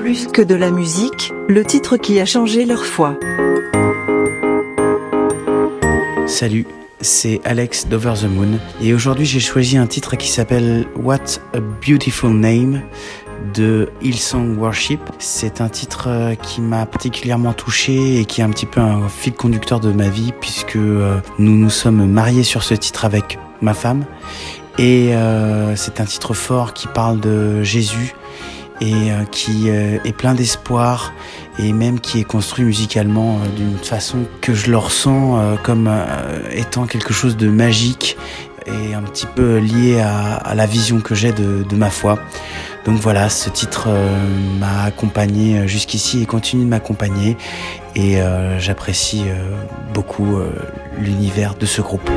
Plus que de la musique, le titre qui a changé leur foi. Salut, c'est Alex d'Over the Moon et aujourd'hui j'ai choisi un titre qui s'appelle What a Beautiful Name de Hillsong Worship. C'est un titre euh, qui m'a particulièrement touché et qui est un petit peu un fil conducteur de ma vie puisque euh, nous nous sommes mariés sur ce titre avec ma femme et euh, c'est un titre fort qui parle de Jésus et qui est plein d'espoir et même qui est construit musicalement d'une façon que je le ressens comme étant quelque chose de magique et un petit peu lié à, la vision que j'ai de, de ma foi. Donc voilà, ce titre euh, m'a accompagné jusqu'ici et continue de m'accompagner et euh, j'apprécie euh, beaucoup l'univers de ce groupe.